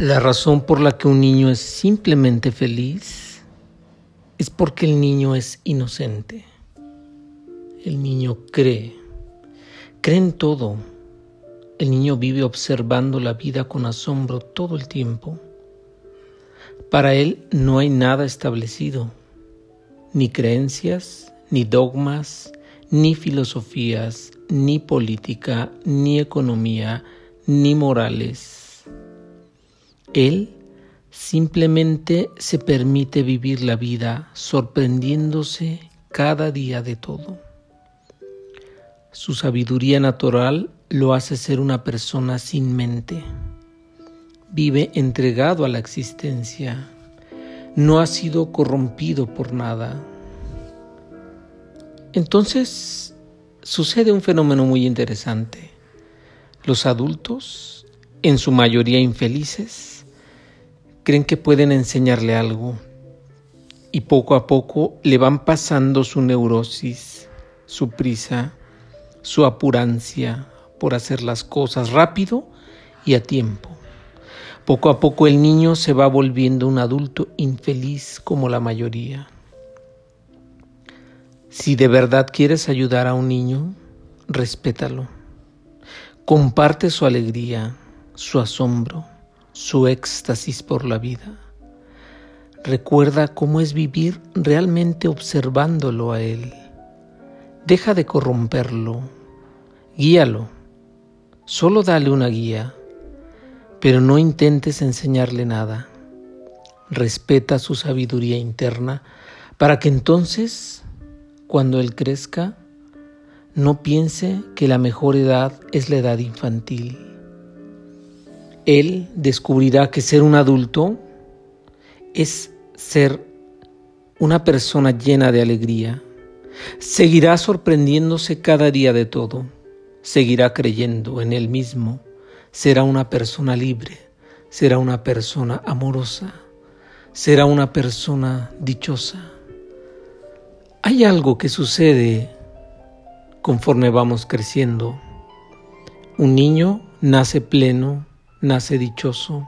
La razón por la que un niño es simplemente feliz es porque el niño es inocente. El niño cree, cree en todo. El niño vive observando la vida con asombro todo el tiempo. Para él no hay nada establecido, ni creencias, ni dogmas, ni filosofías, ni política, ni economía, ni morales él simplemente se permite vivir la vida sorprendiéndose cada día de todo. Su sabiduría natural lo hace ser una persona sin mente. Vive entregado a la existencia. No ha sido corrompido por nada. Entonces sucede un fenómeno muy interesante. Los adultos, en su mayoría infelices, creen que pueden enseñarle algo y poco a poco le van pasando su neurosis, su prisa, su apurancia por hacer las cosas rápido y a tiempo. Poco a poco el niño se va volviendo un adulto infeliz como la mayoría. Si de verdad quieres ayudar a un niño, respétalo. Comparte su alegría, su asombro, su éxtasis por la vida. Recuerda cómo es vivir realmente observándolo a Él. Deja de corromperlo, guíalo, solo dale una guía, pero no intentes enseñarle nada. Respeta su sabiduría interna para que entonces, cuando Él crezca, no piense que la mejor edad es la edad infantil él descubrirá que ser un adulto es ser una persona llena de alegría. Seguirá sorprendiéndose cada día de todo. Seguirá creyendo en él mismo. Será una persona libre. Será una persona amorosa. Será una persona dichosa. Hay algo que sucede conforme vamos creciendo. Un niño nace pleno, nace dichoso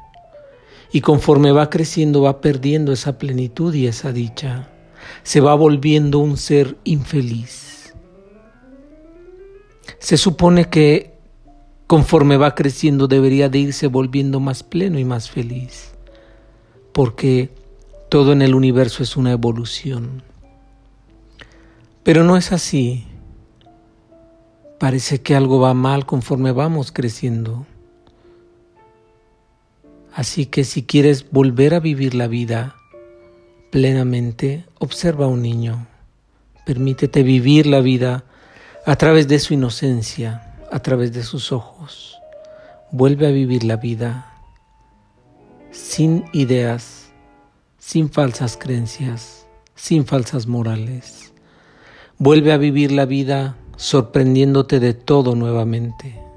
y conforme va creciendo va perdiendo esa plenitud y esa dicha. Se va volviendo un ser infeliz. Se supone que conforme va creciendo debería de irse volviendo más pleno y más feliz, porque todo en el universo es una evolución. Pero no es así. Parece que algo va mal conforme vamos creciendo. Así que si quieres volver a vivir la vida plenamente, observa a un niño. Permítete vivir la vida a través de su inocencia, a través de sus ojos. Vuelve a vivir la vida sin ideas, sin falsas creencias, sin falsas morales. Vuelve a vivir la vida sorprendiéndote de todo nuevamente